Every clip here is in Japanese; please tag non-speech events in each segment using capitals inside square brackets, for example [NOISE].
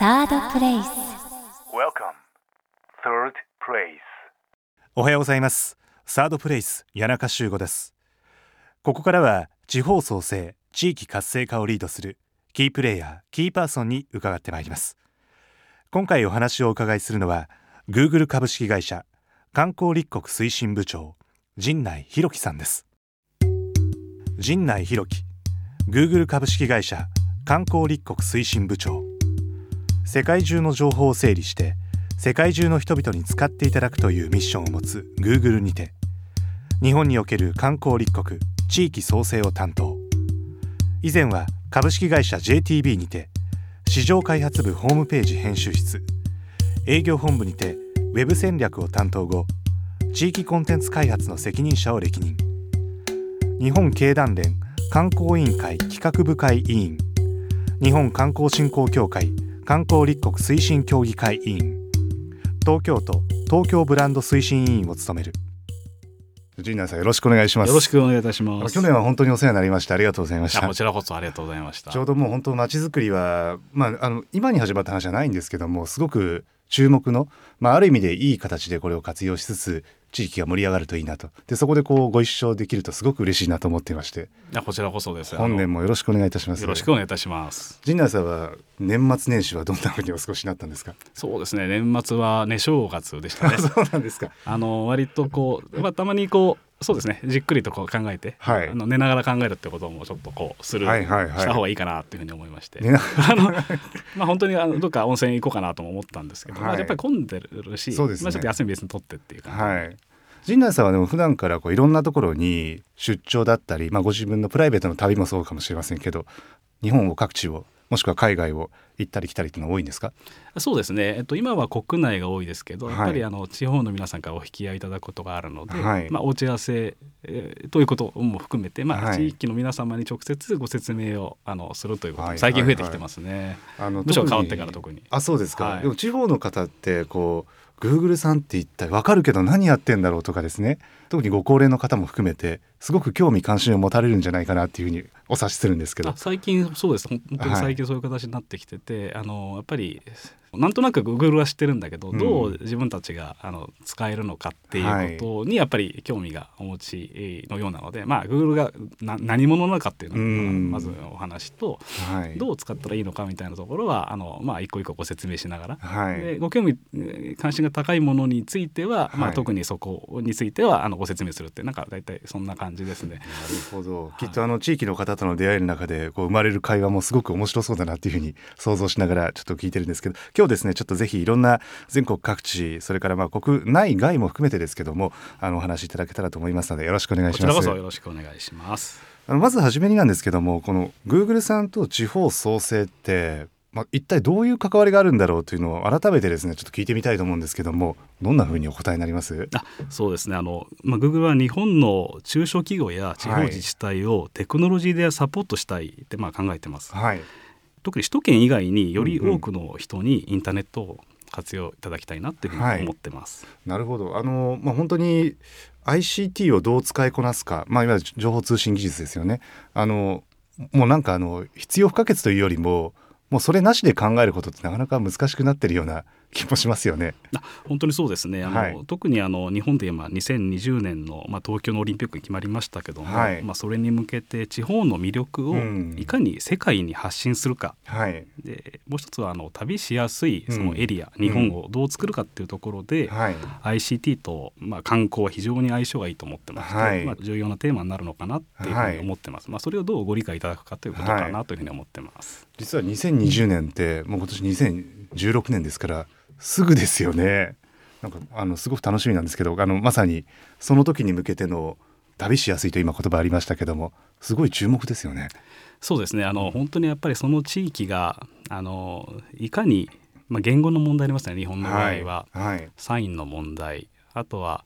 サードプレイス Welcome, third place. おはようございます。サードプレイス谷中修吾です。ここからは地方創生地域活性化をリードするキープレイヤーキーパーソンに伺ってまいります。今回お話をお伺いするのは Google 株式会社観光立国推進部長陣内博樹さんです。陣内博樹 Google 株式会社観光立国推進部長世界中の情報を整理して世界中の人々に使っていただくというミッションを持つ Google にて日本における観光立国地域創生を担当。以前は株式会社 JTB にて市場開発部ホームページ編集室営業本部にてウェブ戦略を担当後地域コンテンツ開発の責任者を歴任。日本経団連観光委員会企画部会委員日本観光振興協会観光立国推進協議会委員。東京都東京ブランド推進委員を務める。陣内さんよろしくお願いします。よろしくお願いいたします。去年は本当にお世話になりました。ありがとうございました。こちらこそありがとうございました。ちょうどもう本当街づくりは、まあ、あの今に始まった話じゃないんですけどもすごく注目の、まあ、ある意味でいい形でこれを活用しつつ地域が盛り上がるといいなとでそこでこうご一緒できるとすごく嬉しいなと思っていましてこちらこそです。本年ももよろしくお願いいたしますよろしくお願いいたします。陣内さんは年末年始はどんなふうにお過ごしになったんですか？そうですね。年末はね正月でしたね。[LAUGHS] そうなんですかあの割とこうまあたまにこうそうですね。じっくりとこう考えて、はい。あの寝ながら考えるってこともちょっとこうする、はいはいはい。した方がいいかなっていうふうに思いまして。ねあのまあ本当にあのどっか温泉行こうかなとも思ったんですけど、まはい。あやっぱり混んでるし、ね。まあちょっと休み別に取ってっていう感じ。で。はい。陣内さんはでも普段からこういろんなところに出張だったり、まあ、ご自分のプライベートの旅もそうかもしれませんけど日本を各地をもしくは海外を行ったり来たりっていうのは多いんですか？そうですね、えっと、今は国内が多いですけど、はい。やっぱりあの地方の皆さんからお引き合いいただくことがあるので、はい。まあ、お打ち合わせ、えーということも含めて、まあはい。地域の皆様に直接ご説明をあのするということはい。も最近増えてきてますね。あのむしろ特に変わってから特に。あそうですか、はい。でも地方の方ってこう Google さんって一体わかるけど何やってんだろうとかですね。特にご高齢の方も含めてすごく興味関心を持たれるんじゃないかなっていうふうにお察しするんですけど。最近そうです。本当に最近そういう形になってきてて、あのやっぱりなんとなく Google は知ってるんだけど、うん。どう自分たちがあの使えるのかっていうことにやっぱり興味がお持ちのようなので、まあ Google がな何者なのかっていうのうん。がまずお話と、はい。どう使ったらいいのかみたいなところはあの、まあ、一個一個ご説明しながら、はい。でご興味えー関心が高いものについては、まあ、はい特にそこについてはあのご説明するってなんか大体そんな感じですね。なるほど。きっとあの地域の方との出会いの中でこう生まれる会話もすごく面白そうだなっていうふうに想像しながらちょっと聞いてるんですけど今日ですねちょっとぜひいろんな全国各地それからまあ国内外も含めてですけどもあのお話しいただけたらと思いますのでよろしくお願いこちらこしますそよろしくお願いします。あのまず初めになんですけどもこの Google さんと地方創生って、まあ、一体どういう関わりがあるんだろうというのを改めてですねちょっと聞いてみたいと思うんですけどもどんなふうにお答えになります？あそうですねあの、まあ、Google は日本の中小企業や地方自治体をテクノロジーでサポートしたいってまあ考えてます。はい特に首都圏以外により多くの人にインターネットを活用いただきたいなっていうふうに思ってます。なるほど。あの、まあ、本当に ICT をどう使いこなすか、まあ、いわゆる情報通信技術ですよね。あのもうなんかあの必要不可欠というよりももうそれなしで考えることってなかなか難しくなってるような気もしますよね。あ本当にそうですね。あの、はい。特にあの日本で今2020年の、まあ、東京のオリンピックに決まりましたけども、はい。まあ、それに向けて地方の魅力をうん。いかに世界に発信するか、はい、でもう一つはあの旅しやすいそのエリア、うん日本をどう作るかっていうところで、はい。ICT と、まあ、観光は非常に相性がいいと思ってまして、はい。まあ、重要なテーマになるのかなっていうふうに思ってます、まあ、それをどうご理解いただくかということかなというふうに思ってます。実は2020年ってもう今年2016年ですからすぐですよね。なんかあのすごく楽しみなんですけどあのまさにその時に向けての旅しやすいと今言葉ありましたけどもすごい注目ですよね。そうですね。あの本当にやっぱりその地域があのいかに、まあ、言語の問題ありますね日本の場合は、はい。サインの問題。あとは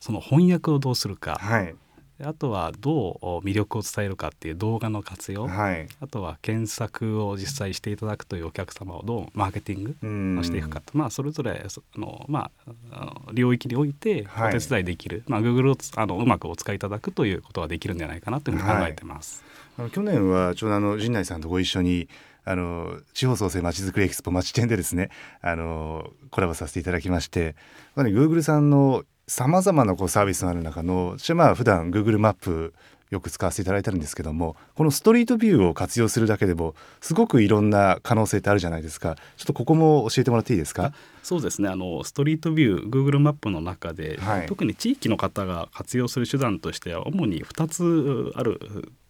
その翻訳をどうするか、はいあとはどう魅力を伝えるかっていう動画の活用、はい。あとは検索を実際していただくというお客様をどうマーケティングしていくかと、まあ、それぞれそあの、まあ、あの領域においておはい。手伝いできる、まあ、Google をつあのうまくお使いいただくということができるんじゃないかなというふうに考えてます。あの去年はちょうどあの陣内さんとご一緒にあの地方創生まちづくりエキスポまち展でですねあのコラボさせていただきましてまあね Google さんのさまざまなこうサービスのある中の私はまあ普段 Google マップよく使わせていただいてるんですけどもこのストリートビューを活用するだけでもすごくいろんな可能性ってあるじゃないですか。ちょっとここも教えてもらっていいですか？そうですね。あのストリートビュー Google マップの中で、はい。特に地域の方が活用する手段としては主に2つある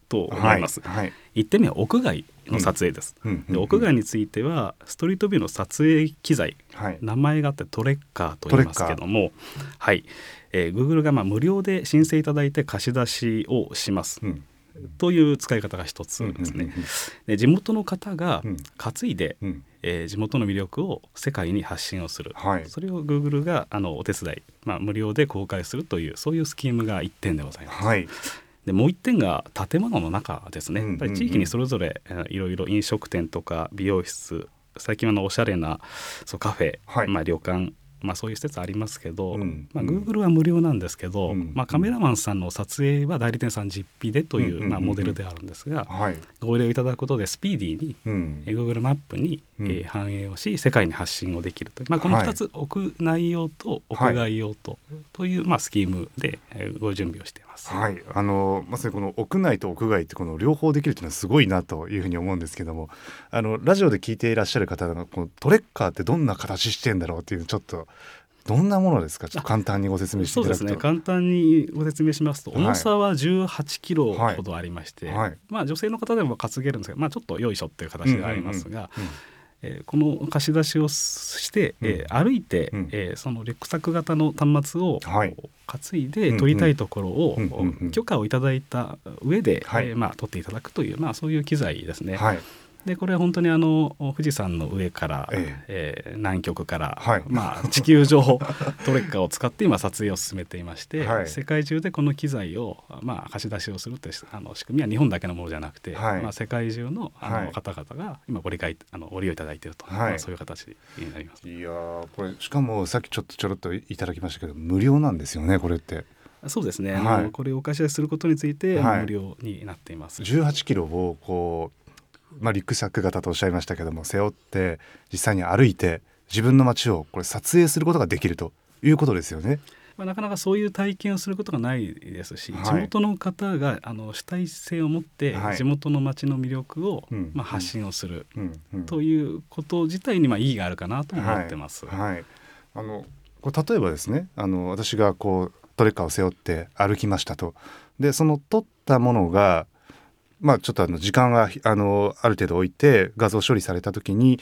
と思います。はい。はい。1点目は屋外の撮影です。うんうんうん。で屋外についてはストリートビューの撮影機材はい。名前があってトレッカーと言いますけども、はい、えー Google がまあ無料で申請いただいて貸し出しをします。うん。という使い方が一つですね。で地元の方がうん。担いで、うん。えー地元の魅力を世界に発信をする、はい。それを Google があのお手伝い、まあ、無料で公開するというそういうスキームが1点でございます。はいでもう1点が建物の中ですね、やっぱり地域にそれぞれえーいろいろ飲食店とか美容室最近はあのおしゃれなそうカフェ、はい。まあ、旅館まあ、そういう施設ありますけど、うんまあ、うん Google は無料なんですけど、うんまあ、カメラマンさんの撮影は代理店さん実費でという、まあ、モデルであるんですが、はい。ご依頼いただくことでスピーディーに Google マップに、うん。えー反映をし世界に発信をできるという、まあ、このはい2つ、屋内用と屋外用と、という、まあ、スキームで、えーご準備をしています。はい、あのまさにこの屋内と屋外ってこの両方できるっていうのはすごいなというふうに思うんですけどもあのラジオで聞いていらっしゃる方がこのトレッカーってどんな形してんだろうっていうちょっとどんなものですか？ちょっと簡単にご説明していうただくと。ね。簡単にご説明しますとはい。重さは18キロほどありまして、はい。はい。まあ、女性の方でも担げるんですが、まあ、ちょっとよいしょっていう形ではありますが、うんうんえーこの貸し出しをして、えー歩いて、うん。えーそのリュックサック型の端末をはい。担いで撮りたいところを、うんうんうん。許可をいただいた上で、はい。えーまあ、撮っていただくという、まあ、そういう機材ですね。はいでこれは本当にあの富士山の上から、ええ。ー南極から、はい。まあ、地球上 [LAUGHS] トレッカーを使って今撮影を進めていまして、はい。世界中でこの機材を、まあ、貸し出しをするというあの仕組みは日本だけのものじゃなくて、はい。まあ、世界中のあの、はい。方々が今ご理解あのご利用いただいていると、はい。まあそういう形になります。いやーこれしかもさっきちょっとちょろっといただきましたけど無料なんですよねこれって。そうですね、あはい。のこれをお貸し出しすることについて、はい。無料になっています。18キロをこう、まあ、リュックサック型とおっしゃいましたけども背負って実際に歩いて自分の街をこれ撮影することができるということですよね。まあ、なかなかそういう体験をすることがないですし、はい地元の方があの主体性を持ってはい。地元の町の魅力を、うん。まあ、発信をするということ自体にまあ意義があるかなと思ってます。はい。はい。あのこれ例えばですねあの私がこうトレッカーを背負って歩きましたと。でその撮ったものがまあちょっとあの時間があのある程度置いて画像処理された時に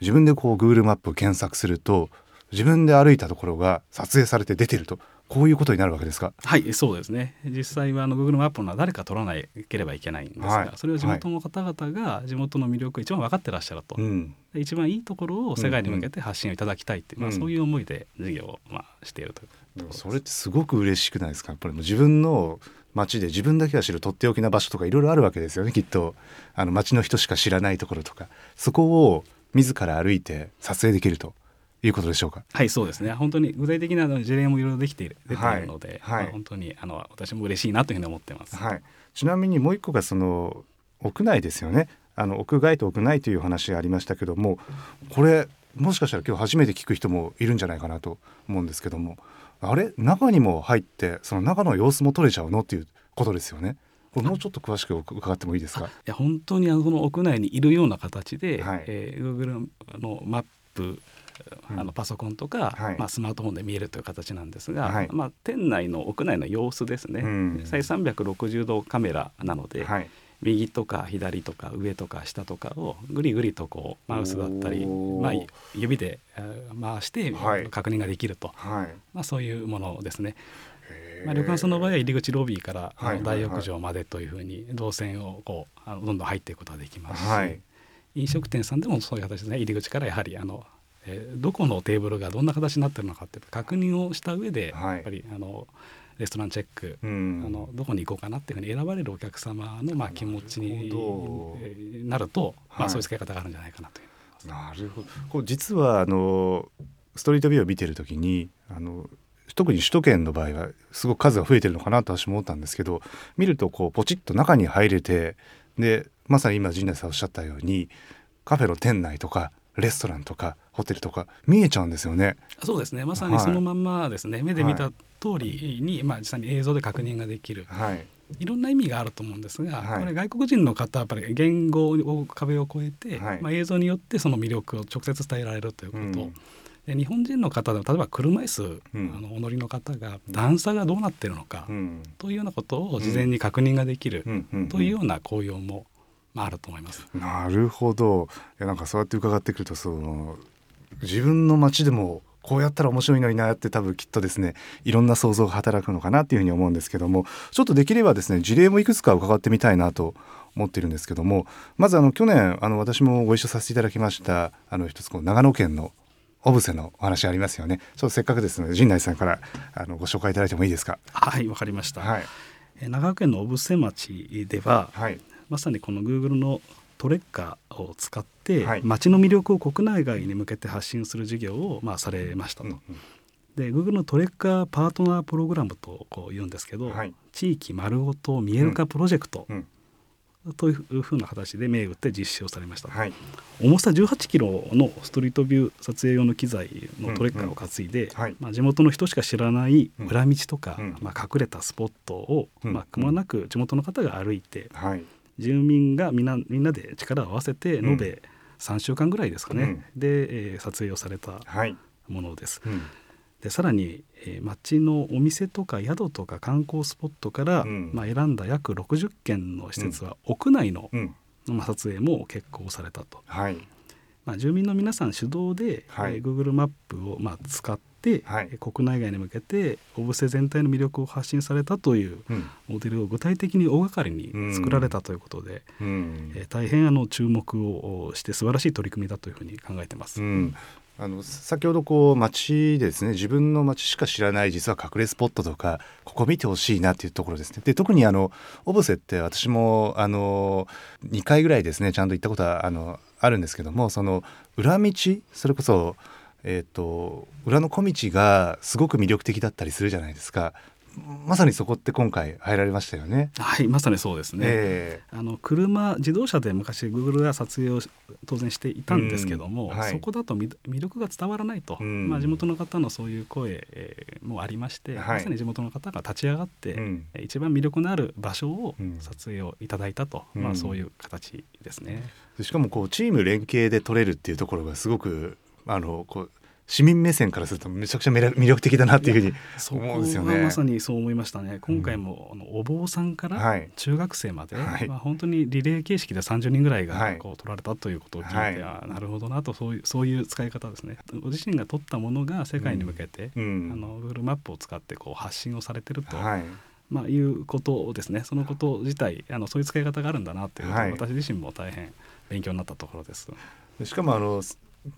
自分でこう Google マップを検索すると自分で歩いたところが撮影されて出てるとこういうことになるわけですか？はい、そうですね。実際はあの Google マップのは誰か取らなければいけないんですが、はい。それを地元の方々が地元の魅力を一番分かってらっしゃると、うん。で一番いいところを世界に向けて発信をいただきたいっていう、うん。まあ、そういう思いで事業をまあしているというとでもころです。それってすごく嬉しくないですか？やっぱりもう自分の街で自分だけが知るとっておきな場所とかいろいろあるわけですよねきっと。あの街の人しか知らないところとか。そこを自ら歩いて撮影できるということでしょうか？はいそうですね。本当に具体的な事例もいろいろできている出ているので、はいはい。まあ本当にあの私も嬉しいなというふうに思ってます。はい、ちなみにもう一個がその屋内ですよね。あの屋外と屋内という話がありましたけどもこれもしかしたら今日初めて聞く人もいるんじゃないかなと思うんですけどもあれ？中にも入ってその中の様子も撮れちゃうの？っていうことですよね。これもうちょっと詳しく伺ってもいいですか？いや本当にあのこの屋内にいるような形で、はい。えー Google のマップうん。あのパソコンとか、はい。まあ、スマートフォンで見えるという形なんですが、はい。まあ、店内の屋内の様子ですね、うん。実際360度カメラなので、はい右とか左とか上とか下とかをぐりぐりとこうマウスだったり、まあ、指でえー回してはい。確認ができると、はい。まあ、そういうものですね。まあ、旅館さんの場合は入り口ロビーから大浴場までというふうに動線をこうあのどんどん入っていくことができますし、はい。飲食店さんでもそういう形で、ね、入り口からやはりあの、えーどこのテーブルがどんな形になってるのかって確認をした上で、はい。やっぱりあのレストランチェック、うん。あのどこに行こうかなっていうふうに選ばれるお客様のまあ気持ちになると、まあ、はい。そういう使い方があるんじゃないかなという。なるほど。こう実はあのストリートビューを見てる時にあの特に首都圏の場合はすごく数が増えてるのかなと私も思ったんですけど見るとこうポチッと中に入れてでまさに今陣内さんおっしゃったようにカフェの店内とかレストランとかホテルとか見えちゃうんですよね。そうですね。まさにそのまんまですね、はい、目で見た通りに、まあ、実際に映像で確認ができる、はい、いろんな意味があると思うんですが、はい、これ外国人の方はやっぱり言語を壁を越えて、はい、まあ、映像によってその魅力を直接伝えられるということ。うんで日本人の方でも例えば車椅子、うん、あのお乗りの方が段差がどうなってるのか、うん、というようなことを事前に確認ができる、というような効用も、まあ、あると思います。なるほど。いやなんかそうやって伺ってくるとその自分の街でもこうやったら面白いのになって多分きっとですねいろんな想像が働くのかなっていうふうに思うんですけどもちょっとできればですね事例もいくつか伺ってみたいなと思ってるんですけどもまずあの去年あの私もご一緒させていただきましたあの一つこう長野県のオブセのお話ありますよね。ちょっとせっかくですので陣内さんからあのご紹介いただいてもいいですか？はいわかりました。はい、長野県の小布施町では、はい、まさにこの Google のトレッカーを使って、はい、町の魅力を国内外に向けて発信する事業を、まあ、されましたと。うんうんで Google のトレッカーパートナープログラムとこう言うんですけど、はい、地域丸ごと見える化プロジェクトというふうな形で銘打って実施をされました、はい、重さ18キロのストリートビュー撮影用の機材のトレッカーを担いで、うん。うんはい、まあ、地元の人しか知らない裏道とか、うん、まあ、隠れたスポットを、まあ、くまなく地元の方が歩いて、住民がみんなみんなで力を合わせて延べ3週間ぐらいですかね、うん、で、えー、撮影をされたものです。はいうん、でさらに、えー、町のお店とか宿とか観光スポットから、うん、まあ、選んだ約60件の施設は屋内の、まあ、撮影も決行されたと。はいまあ、住民の皆さん主導で、はい、えー、Google マップを、まあ、使って、はい、国内外に向けて小布施全体の魅力を発信されたというモデルを具体的に大掛かりに作られたということで、うん、えー、大変あの注目をして素晴らしい取り組みだというふうに考えてます。うん。あの先ほどこう街でですね。自分の街しか知らない実は隠れスポットとかここ見てほしいなっていうところですね。で特にあのオブセって私もあの2回ぐらいですねちゃんと行ったことはあのあるんですけどもその裏道？それこそえーと、裏の小道がすごく魅力的だったりするじゃないですか。まさにそこって今回入られましたよね。はい、まさにそうですね。えー、あの車自動車で昔 Google が撮影を当然していたんですけども、うんはい、そこだと魅力が伝わらないと、うん、まあ地元の方のそういう声、えー、もありまして、はい、まさに地元の方が立ち上がって、うん、一番魅力のある場所を撮影をいただいたと、まあそういう形ですね。しかもこうチーム連携で撮れるっていうところがすごくあのこう市民目線からするとめちゃくちゃ魅力的だなっていうふうに思うんですよね。まさにそう思いましたね。今回も、あのお坊さんから中学生まで、はい、まあ本当にリレー形式で30人ぐらいがこう取られたということを聞いて、はい、なるほどなとそういうそういう使い方ですね。ご自身が取ったものが世界に向けて、うん、あの Google マップを使ってこう発信をされてると。はいまあ、いうことですねそのこと自体あのそういう使い方があるんだなという、はい、私自身も大変勉強になったところです。しかもあの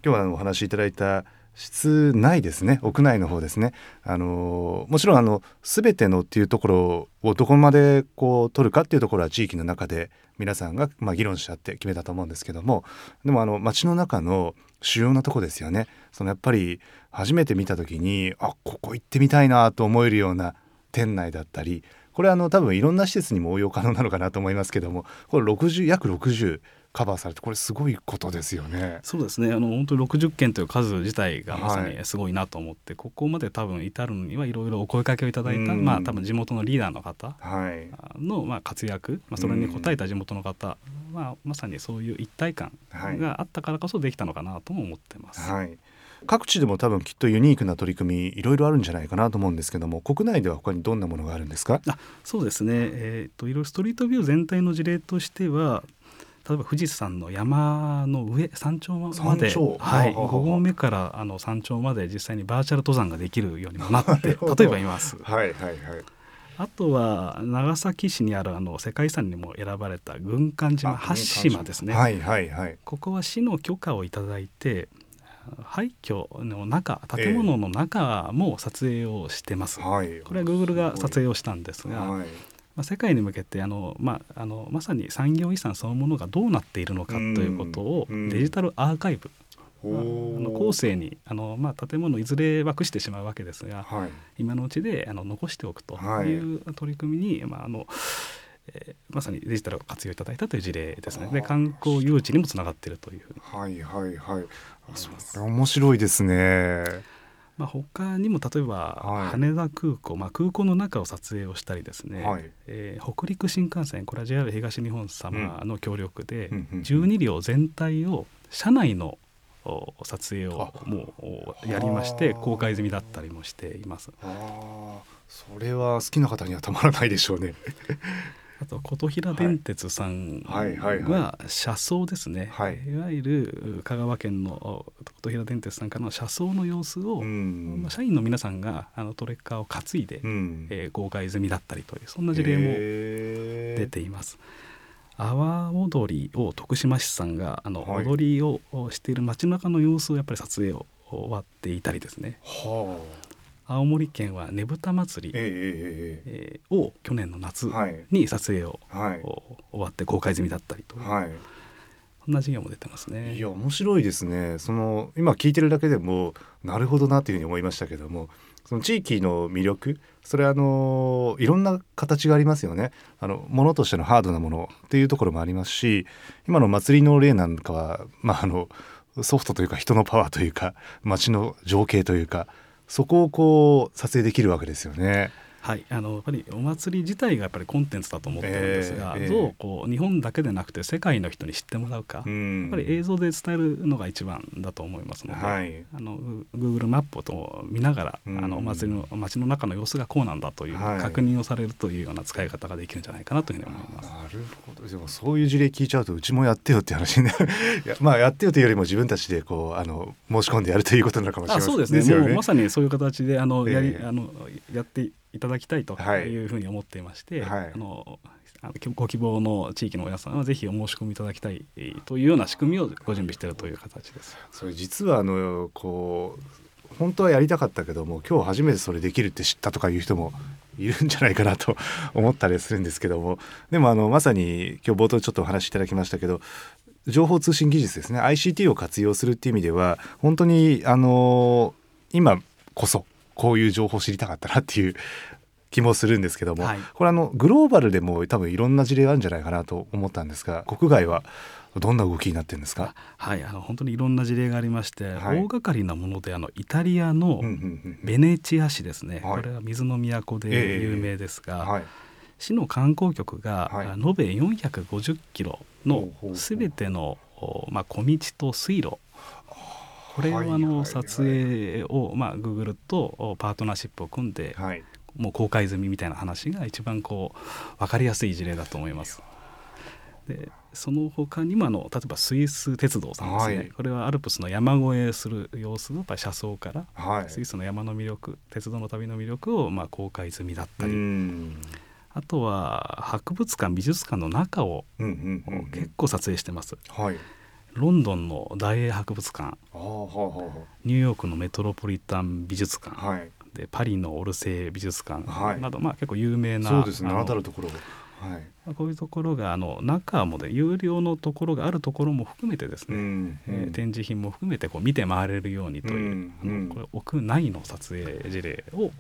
今日はお話しいただいた室内ですね。屋内の方ですね。あのもちろんあの全てのっていうところをどこまでこう取るかっていうところは地域の中で皆さんがまあ議論し合って決めたと思うんですけども。でもあの街の中の主要なとこですよね。そのやっぱり初めて見た時にあここ行ってみたいなと思えるような店内だったりこれあの多分いろんな施設にも応用可能なのかなと思いますけども。これ60約60カバーされてこれすごいことですよね。そうですね。あの本当に60件という数自体がまさにすごいなと思って、はい、ここまで多分至るのにはいろいろお声かけをいただいた、まあ多分地元のリーダーの方の、まあ、活躍、まあ、それに応えた地元の方、まあ、まさにそういう一体感があったからこそできたのかなとも思ってます。はい。各地でも多分きっとユニークな取り組みいろいろあるんじゃないかなと思うんですけども国内では他にどんなものがあるんですか？あそうですね、えーと、といろいろストリートビュー全体の事例としては例えば富士山の山の上山頂まで、はい、5合目からあの山頂まで実際にバーチャル登山ができるようにもなって [LAUGHS] 例えば言います。はいはいはい。あとは長崎市にあるあの世界遺産にも選ばれた軍艦島八島ですね、はいはいはい、ここは市の許可をいただいて廃墟の中建物の中も撮影をしてます、えー、これはグーグルが撮影をしたんですが、はいまあ、世界に向けてあの、まあ、あのまさに産業遺産そのものがどうなっているのかということをデジタルアーカイブ、あの後世にあの、まあ、建物いずれはくしてしまうわけですが、はい、今のうちであの残しておくという取り組みに、まああのえー、まさにデジタルを活用いただいたという事例ですね。で観光誘致にもつながっているという。はいはいはい。面白いですねまあ、他にも例えば羽田空港、はい、まあ、空港の中を撮影をしたりですね、はい、えー、北陸新幹線これは JR 東日本様の協力で、12両全体を車内の撮影をもうやりまして公開済みだったりもしています。それは好きな方にはたまらないでしょうね。あと琴平電鉄さんは車窓ですね、はい、いわゆる香川県の琴平電鉄さんからの車窓の様子を、まあ、社員の皆さんがあのトレッカーを担いで、うん、えー、公開済みだったりというそんな事例も出ています。阿波踊りを徳島市さんがあの、はい、踊りをしている街中の様子をやっぱり撮影を終わっていたりですね。はあ、青森県はねぶた祭り、えー、を去年の夏に撮影を、はい、終わって公開済みだったりと。はいこんな授業も出てますね。いや面白いですね。その今聞いてるだけでもなるほどなというふうに思いましたけども、その地域の魅力それはあのいろんな形がありますよねあのものとしてのハードなものっていうところもありますし今の祭りの例なんかは、まあ、あのソフトというか人のパワーというか街の情景というかそこをこう撮影できるわけですよね。はい、あのやっぱりお祭り自体がやっぱりコンテンツだと思ってるんですが、えー、どうこう日本だけでなくて世界の人に知ってもらうか、うん、やっぱり映像で伝えるのが一番だと思いますので、はい、あの Google マップを見ながら、うん、あのお祭りの街の中の様子がこうなんだという確認をされるというような使い方ができるんじゃないかなというふうに思います。なるほど。でもそういう事例聞いちゃうとうちもやってよって話になる。[LAUGHS] やまあやってよというよりも自分たちでこうあの申し込んでやるということなのかもしれません、ね、そうですね、もうまさにそういう形であの、やりあのやっていただきたいとい。うふうに思っていまして、はい、あのご希望の地域の皆さんはぜひお申し込みいただきたいというような仕組みをご準備しているという形です。それ実はあのこう本当はやりたかったけども今日初めてそれできるって知ったとかいう人もいるんじゃないかなと思ったりするんですけども。でもあのまさに今日冒頭ちょっとお話しいただきましたけど情報通信技術ですね。ICT を活用するっていう意味では本当にあの今こそこういう情報を知りたかったなっていう気もするんですけども、はい、これあのグローバルでも多分いろんな事例があるんじゃないかなと思ったんですが国外はどんな動きになってるんですか？はい、あの本当にいろんな事例がありまして、はい、大掛かりなものであのイタリアのベネチア市ですね、これは水の都で有名ですが、えーはい、市の観光局が延べ450キロのすべての、まあ、小道と水路これをあの撮影を、まあ、Google とパートナーシップを組んで、はい、もう公開済みみたいな話が一番こう分かりやすい事例だと思います。でその他にもあの例えばスイス鉄道さんですね、はい、これはアルプスの山越えする様子をやっぱり車窓から、はい、スイスの山の魅力鉄道の旅の魅力をまあ公開済みだったり。あとは博物館美術館の中を結構撮影してます。はいロンドンの大英博物館。ニューヨークのメトロポリタン美術館、はい、でパリのオルセー美術館など、はい、まあ、結構有名なそうですね名だるところはい、こういうところがあの中もで有料のところがあるところも含めてですね、うんうん、えー、展示品も含めてこう見て回れるようにという、うんうん、これ屋内の撮影事例を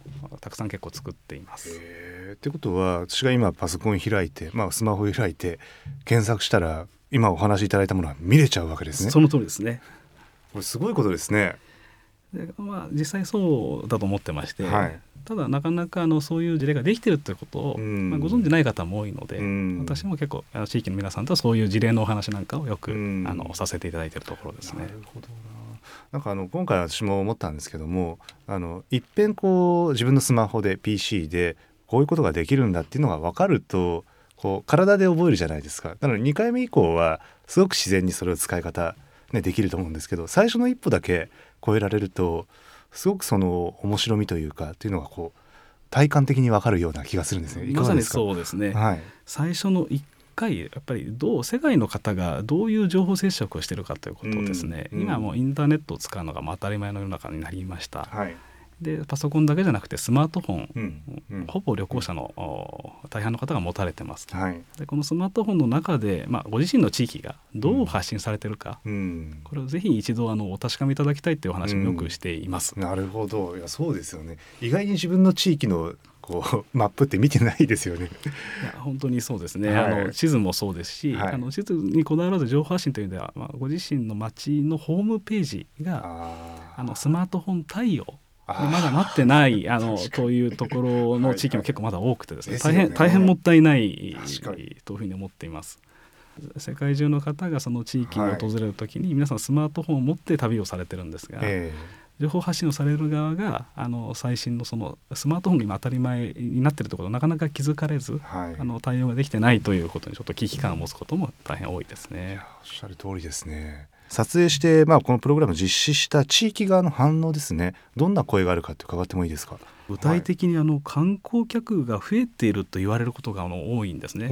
たくさん結構作っています。ってことは私が今パソコン開いて、まあ、スマホ開いて検索したら今お話しいただいたものは見れちゃうわけですね。その通りですね。これすごいことですね。でまあ、実際そうだと思ってまして、はい、ただなかなかあのそういう事例ができてるということを、まあ、ご存じない方も多いので、私も結構あの地域の皆さんとそういう事例のお話なんかをよく、あのさせていただいているところですね。なるほどなんかあの今回私も思ったんですけどもあのいっぺんこう自分のスマホで PC でこういうことができるんだっていうのが分かるとこう体で覚えるじゃないですか。なので2回目以降はすごく自然にそれを使い方、ね、できると思うんですけど最初の一歩だけ超えられるとすごくその面白みというかっていうのがこう体感的にわかるような気がするんですね。まさにそうですね、はい、最初の1回やっぱりどう世界の方がどういう情報接触をしているかということをですね、うん。うん、今もうインターネットを使うのが当たり前の世の中になりました。はいでパソコンだけじゃなくてスマートフォン、うんうん、ほぼ旅行者の大半の方が持たれてます、はい、でこのスマートフォンの中で、まあ、ご自身の地域がどう発信されてるか、うん、これをぜひ一度あのお確かめいただきたいというお話もよくしています、なるほど。いやそうですよね。意外に自分の地域のこう [LAUGHS] マップって見てないですよね。いや本当にそうですね、はい、あの地図もそうですし、はい、あの地図にこだわらず情報発信という意味では、まあ、ご自身の町のホームページがあのスマートフォン対応まだなってないあのというところの地域も結構まだ多くてですね。大変大変もったいないというふうに思っています。世界中の方がその地域に訪れる時に皆さんスマートフォンを持って旅をされてるんですが、えー情報発信をされる側があの最新のそのスマートフォンが今当たり前になっているところなかなか気づかれず、はい、あの対応ができてないということにちょっと危機感を持つことも大変多いですね。おっしゃる通りですね。撮影して、まあ、このプログラムを実施した地域側の反応ですね。どんな声があるかって伺ってもいいですか？具体的にあの観光客が増えていると言われることがあの多いんですね。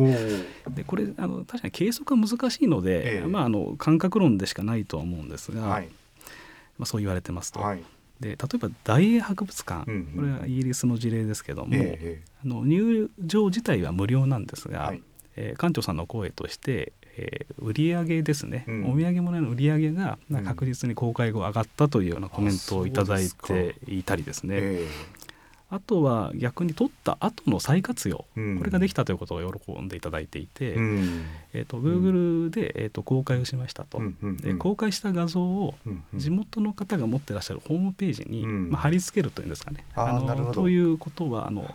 でこれあの確かに計測は難しいので、ええ、まあ、あの感覚論でしかないとは思うんですが、はい、まあ、そう言われてますと。はい、で例えば大英博物館、うんうん、これはイギリスの事例ですけども、え、あの入場自体は無料なんですが、はい、えー、館長さんの声として、えー、売上ですね、うん、お土産物の売り上げが確実に公開後上がったというようなコメントを頂いていたりですね、えーあとは逆に取った後の再活用、うん、これができたということを喜んでいただいていて、うん、えーと、Google で、えーと、公開をしましたと、で公開した画像を地元の方が持ってらっしゃるホームページに、まあ、貼り付けるというんですかね。あのということはあの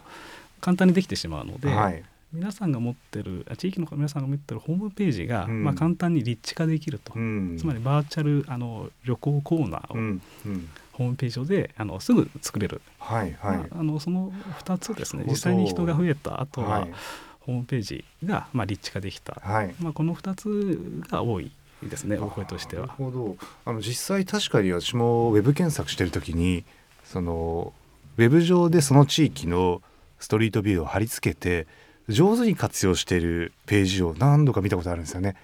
簡単にできてしまうので、はい、皆さんが持ってる地域の皆さんが持ってるホームページが、うん、まあ、簡単に立地化できると、うん、つまりバーチャルあの旅行コーナーを、うん。ホームページ上であのすぐ作れる、はいはい、まあ、あのその2つですね。実際に人が増えた後は、はい、ホームページが、まあ、立地化できた、はい、まあ、この2つが多いですねお声としては。なるほど。あの実際確かに私もウェブ検索してる時にそのウェブ上でその地域のストリートビューを貼り付けて上手に活用しているページを何度か見たことあるんですよね。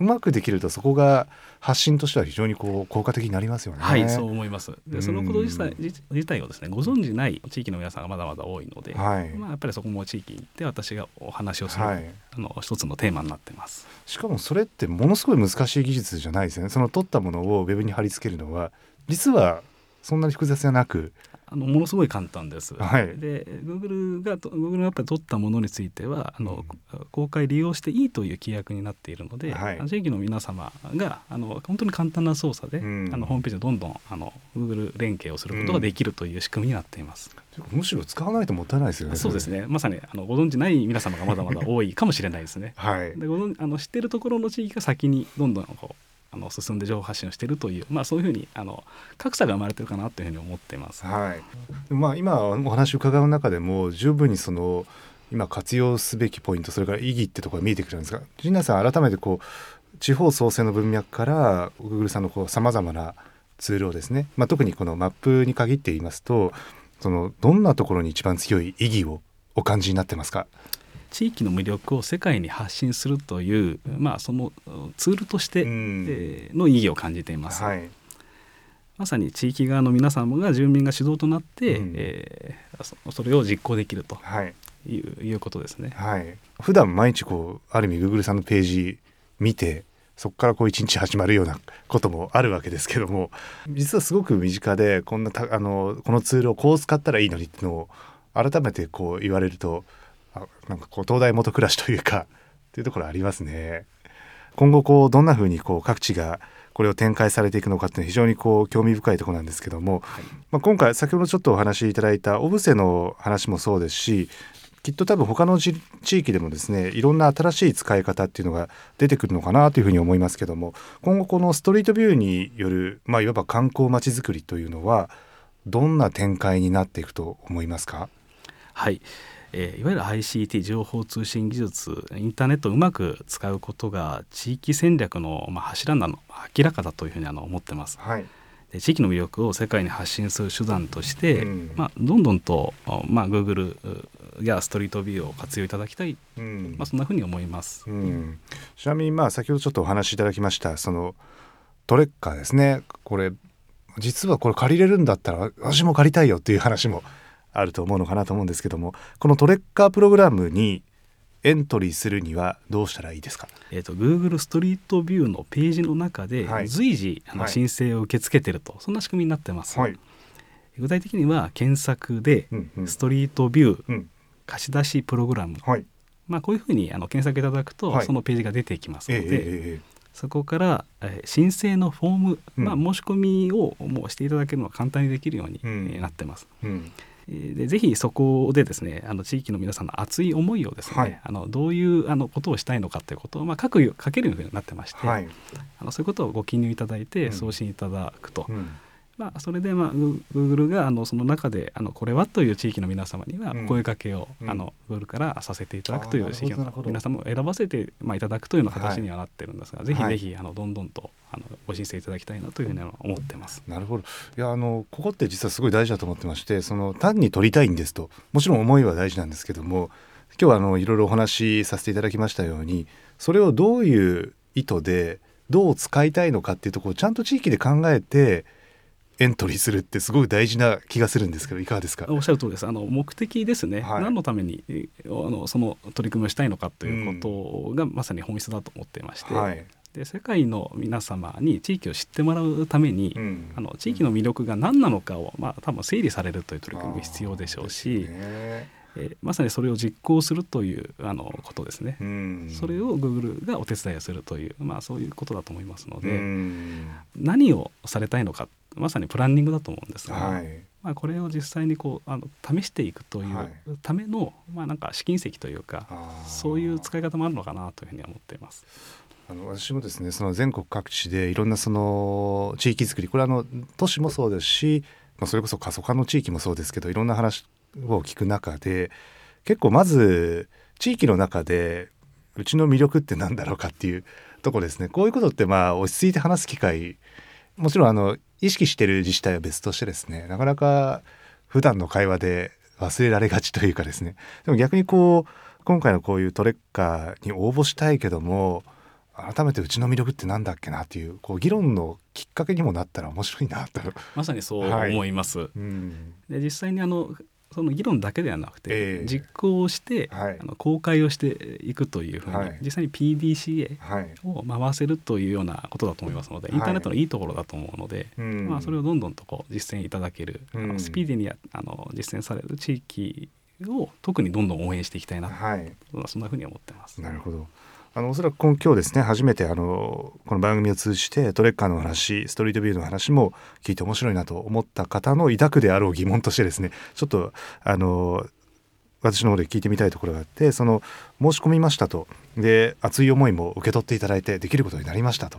うまくできるとそこが発信としては非常にこう効果的になりますよね。はい、そう思います。で、そのこと自体自体をですね、ご存じない地域の皆さんがまだまだ多いので、はい、まあやっぱりそこも地域で私がお話をする、はい、あの一つのテーマになってます。しかもそれってものすごい難しい技術じゃないですよね。その取ったものをウェブに貼り付けるのは実はそんなに複雑じゃなくあのものすごい簡単です。はい、で Google が Google がやっぱり取ったものについてはあの、うん、公開利用していいという規約になっているので、はい、地域の皆様があの本当に簡単な操作で、うん、あのホームページでどんどんあの Google 連携をすることができるという仕組みになっています。うん、むしろ使わないともったいないですよね。そうですね。まさにあのご存知ない皆様がまだまだ多いかもしれないですね。はい。でごあの知っているところの地域が先にどんどんこうあの進んで情報発信をしているという、まあ、そういうふうにあの格差が生まれてるかなというふうに思っています。はい、まあ、今お話を伺う中でも十分にその今活用すべきポイントそれから意義ってところが見えてくるんですが陣内さん改めてこう地方創生の文脈から Google さんのさまざまなツールをですね、まあ、特にこのマップに限って言いますとそのどんなところに一番強い意義をお感じになってますか？地域の魅力を世界に発信するという、まあ、そのツールとして、えの意義を感じています。はい、まさに地域側の皆様が住民が主導となって、うん、えー、それを実行できるとい。う,、い、うことですね。はい、普段毎日こうある意味 Google さんのページ見てそこからこう一日始まるようなこともあるわけですけども実はすごく身近でこんなあのこのツールをこう使ったらいいのにっていうのを改めてこう言われるとなんかこう東大元暮らしというかっていうところありますね。今後こうどんなふうにこう各地がこれを展開されていくのかっていうのは非常にこう興味深いところなんですけども、はい、まあ、今回先ほどちょっとお話しいただいた小布施の話もそうですしきっと多分他の地域でもですねいろんな新しい使い方っていうのが出てくるのかなというふうに思いますけども今後このストリートビューによる、まあ、いわば観光まちづくりというのはどんな展開になっていくと思いますか？はいえー、いわゆる ICT 情報通信技術インターネットをうまく使うことが地域戦略の、まあ、柱なの明らかだというふうにあの思ってます。はい。で地域の魅力を世界に発信する手段として、うん、まあ、どんどんと、まあ、Google やストリートビューを活用いただきたい、うん、まあ、そんなふうに思います、うん、ちなみに、まあ、先ほどちょっとお話しいただきましたそのトレッカーですね。これ実はこれ借りれるんだったら私も借りたいよっていう話もあると思うのかなと思うんですけどもこのトレッカープログラムにエントリーするにはどうしたらいいですか、えーと、Google ストリートビューのページの中で随時、あの申請を受け付けてると、そんな仕組みになってます、はい、具体的には検索でストリートビュー貸し出しプログラム、はい、まあ、こういうふうにあの検索いただくと、そのページが出てきますので、えー、そこから、えー、申請のフォーム、まあ、申し込みをもうしていただけるのは簡単にできるように、うん、なってます。うんでぜひそこでですねあの地域の皆さんの熱い思いをですね、はい、あのどういうあのことをしたいのかということを、まあ、書く書けるようになってまして、はい、あのそういうことをご記入いただいて送信いただくと。うんまあ、それで、まあ、Google があのその中であのこれはという地域の皆様には声かけを、うん、あの Google からさせていただくという地域の皆様を選ばせて、まあ、いただくというような形にはなってるんですが、はい、ぜひぜひあのどんどんとあのご申請いただきたいなというふうに思ってます。なるほど。いやあのここって実はすごい大事だと思ってましてその単に取りたいんですともちろん思いは大事なんですけども今日はあのいろいろお話しさせていただきましたようにそれをどういう意図でどう使いたいのかっていうところをちゃんと地域で考えてエントリーするってすごい大事な気がするんですけどいかがですか？おっしゃる通りです。あの目的ですね、はい、何のためにあのその取り組みをしたいのかということがまさに本質だと思っていまして、はい、で世界の皆様に地域を知ってもらうために、うん、あの地域の魅力が何なのかを、まあ、多分整理されるという取り組みが必要でしょうし。えー、まさにそれを実行するというあのことですね、うん、それを Google がお手伝いをするという、まあ、そういうことだと思いますので、うん、何をされたいのかまさにプランニングだと思うんですが、はい、まあ、これを実際にこうあの試していくというための、はい、まあ、なんか試金石というかそういう使い方もあるのかなというふうに思っています。あの私もですねその全国各地でいろんなその地域づくりこれはあの都市もそうですし、まあ、それこそ過疎化の地域もそうですけどいろんな話を聞く中で結構まず地域の中でうちの魅力って何だろうかっていうとこですね。こういうことってまあ落ち着いて話す機会もちろんあの意識してる自治体は別としてですねなかなか普段の会話で忘れられがちというかですね。でも逆にこう今回のこういうトレッカーに応募したいけども改めてうちの魅力って何だっけなっていうこう議論のきっかけにもなったら面白いなと。まさにそう思います。はいうん、で実際にあのその議論だけではなくて、えー、実行して、はい、あの公開をしていくというふうに、はい、実際に PDCA を回せるというようなことだと思いますので、はい、インターネットのいいところだと思うので、まあ、それをどんどんとこう実践いただける、あのスピーディーにあの実践される地域を特にどんどん応援していきたいな、はい、そんなふうに思ってます。なるほどあのおそらく今日ですね初めてあのこの番組を通じてトレッカーの話ストリートビューの話も聞いて面白いなと思った方の抱くであろう疑問としてですねちょっとあの私の方で聞いてみたいところがあってその申し込みましたと。で熱い思いも受け取っていただいてできることになりましたと。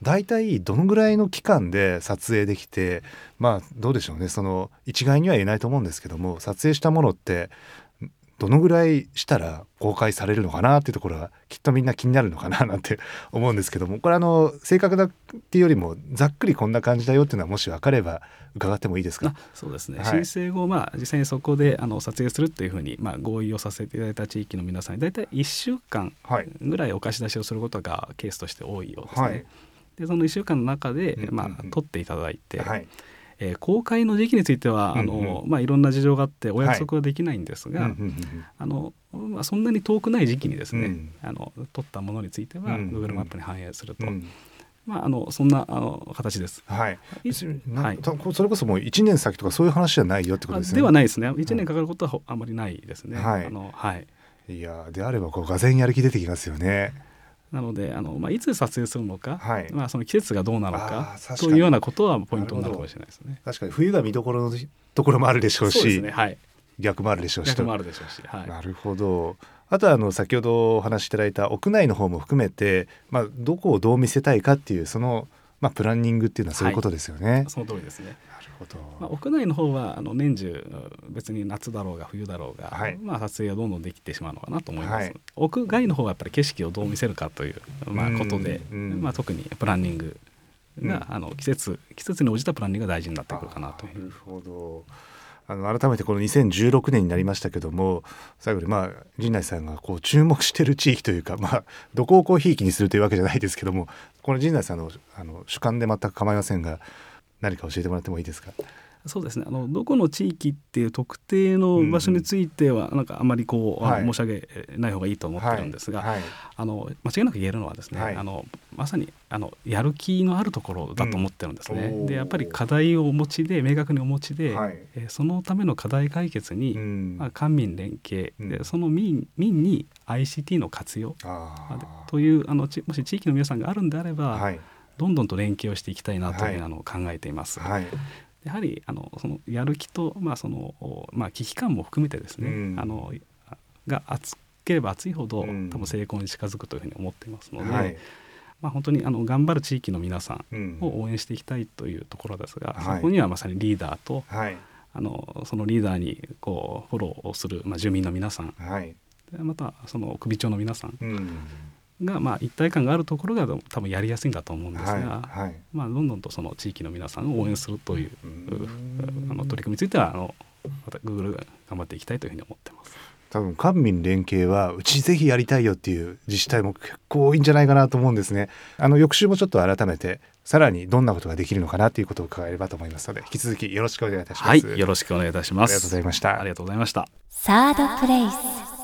大体どのぐらいの期間で撮影できてまあどうでしょうね。その一概には言えないと思うんですけども撮影したものってどのぐらいしたら公開されるのかなっていうところはきっとみんな気になるのかななんて [LAUGHS] 思うんですけどもこれあの正確なっていうよりもざっくりこんな感じだよっていうのはもし分かれば伺ってもいいですか？そうですね、はい、申請後、まあ、実際にそこであの撮影するっていうふうに、まあ、合意をさせていただいた地域の皆さんに大体1週間ぐらいお貸し出しをすることがケースとして多いようですね。はい、でその1週間の中で、まあ、取っていただいて、はいえー、公開の時期については、あのまあ、いろんな事情があってお約束はできないんですが、あのまあ、そんなに遠くない時期にですね、うん、あの撮ったものについては、うん、Google マップに反映すると。まあ、あのそんなあの形です。はい。はい、それこそもう一年先とかそういう話じゃないよってことですね。ではないですね。一年かかることはあまりないですね。はい。あのはい。いやであればこうがぜんやる気出てきますよね。なのであの、まあ、いつ撮影するのか、はい、まあ、その季節がどうなのかというようなことはポイントになるかもしれないですね。確かに。冬が見どころのところもあるでしょうし、ねはい、逆もあるでしょうし逆もあるでしょうし、はい、なるほど。あとはあの先ほどお話しいただいた屋内の方も含めて、まあ、どこをどう見せたいかっていうその、まあ、プランニングっていうのはそういうことですよね。その通りですねほど、まあ、屋内の方はあの年中別に夏だろうが冬だろうが、はい、まあ、撮影がどんどんできてしまうのかなと思います、はい、屋外の方はやっぱり景色をどう見せるかという、まあ、ことで、まあ、特にプランニングが、うん、あの季節季節に応じたプランニングが大事になってくるかなと。なるほど。あの改めてこの2016年になりましたけども最後にまあ陣内さんがこう注目してる地域というか、まあ、どこをこうひいきにするというわけじゃないですけどもこの陣内さんのあの主観で全く構いませんが何か教えてもらってもいいですか？そうですね。あのどこの地域っていう特定の場所については、なんかあまりこう、はい、申し上げない方がいいと思ってるんですが、はい。はい、あの間違いなく言えるのはですね、あのまさにあのやる気のあるところだと思ってるんですね。うん、でやっぱり課題をお持ちで明確にお持ちで、はい、えそのための課題解決に、うん、まあ、官民連携、うん、でその民民に ICT の活用というあのもし地域の皆さんがあるんであれば、どんどんと連携をしていきたいなというふうにあの考えています。はい。やはりあのそのやる気と、まあそのまあ、危機感も含めてですね、うん、あのが厚ければ厚いほど、うん、多分成功に近づくというふうに思っていますので、はい、まあ、本当にあの頑張る地域の皆さんを応援していきたいというところですが、うん、そこにはまさにリーダーと、はい、あのそのリーダーにこうフォローをする、まあ、住民の皆さん、はい、またその首長の皆さん、がまあ一体感があるところが多分やりやすいんだと思うんですが、はいはい、まあ、どんどんとその地域の皆さんを応援するというあの取り組みについてはあのまた Google が頑張っていきたいというふうに思ってます。多分官民連携はうちぜひやりたいよっていう自治体も結構多いんじゃないかなと思うんですね。あの翌週もちょっと改めてさらにどんなことができるのかなということを伺えればと思いますので引き続きよろしくお願いいたします。はい、よろしくお願いいたします。ありがとうございました。ありがとうございました。サードプレイス。